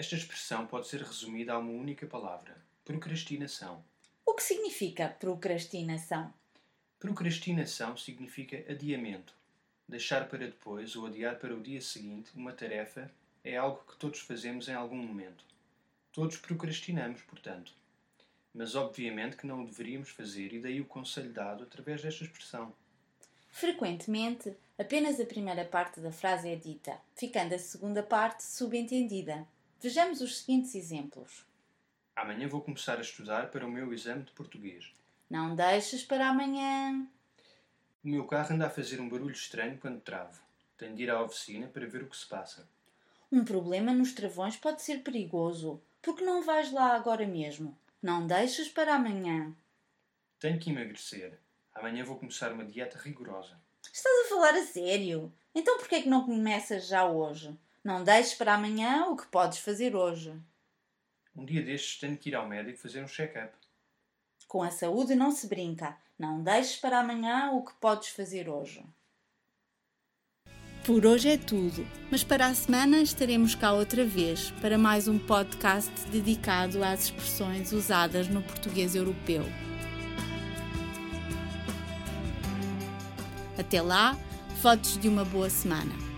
Esta expressão pode ser resumida a uma única palavra: procrastinação. O que significa procrastinação? Procrastinação significa adiamento. Deixar para depois ou adiar para o dia seguinte uma tarefa é algo que todos fazemos em algum momento. Todos procrastinamos, portanto. Mas obviamente que não o deveríamos fazer e daí o conselho dado através desta expressão. Frequentemente, apenas a primeira parte da frase é dita, ficando a segunda parte subentendida. Vejamos os seguintes exemplos. Amanhã vou começar a estudar para o meu exame de português. Não deixes para amanhã. O meu carro anda a fazer um barulho estranho quando travo. Tenho de ir à oficina para ver o que se passa. Um problema nos travões pode ser perigoso. Porque não vais lá agora mesmo? Não deixes para amanhã. Tenho que emagrecer. Amanhã vou começar uma dieta rigorosa. Estás a falar a sério? Então por que é que não começas já hoje? Não deixes para amanhã o que podes fazer hoje. Um dia destes tenho que ir ao médico fazer um check-up. Com a saúde não se brinca. Não deixes para amanhã o que podes fazer hoje. Por hoje é tudo, mas para a semana estaremos cá outra vez para mais um podcast dedicado às expressões usadas no português europeu. Até lá, fotos de uma boa semana.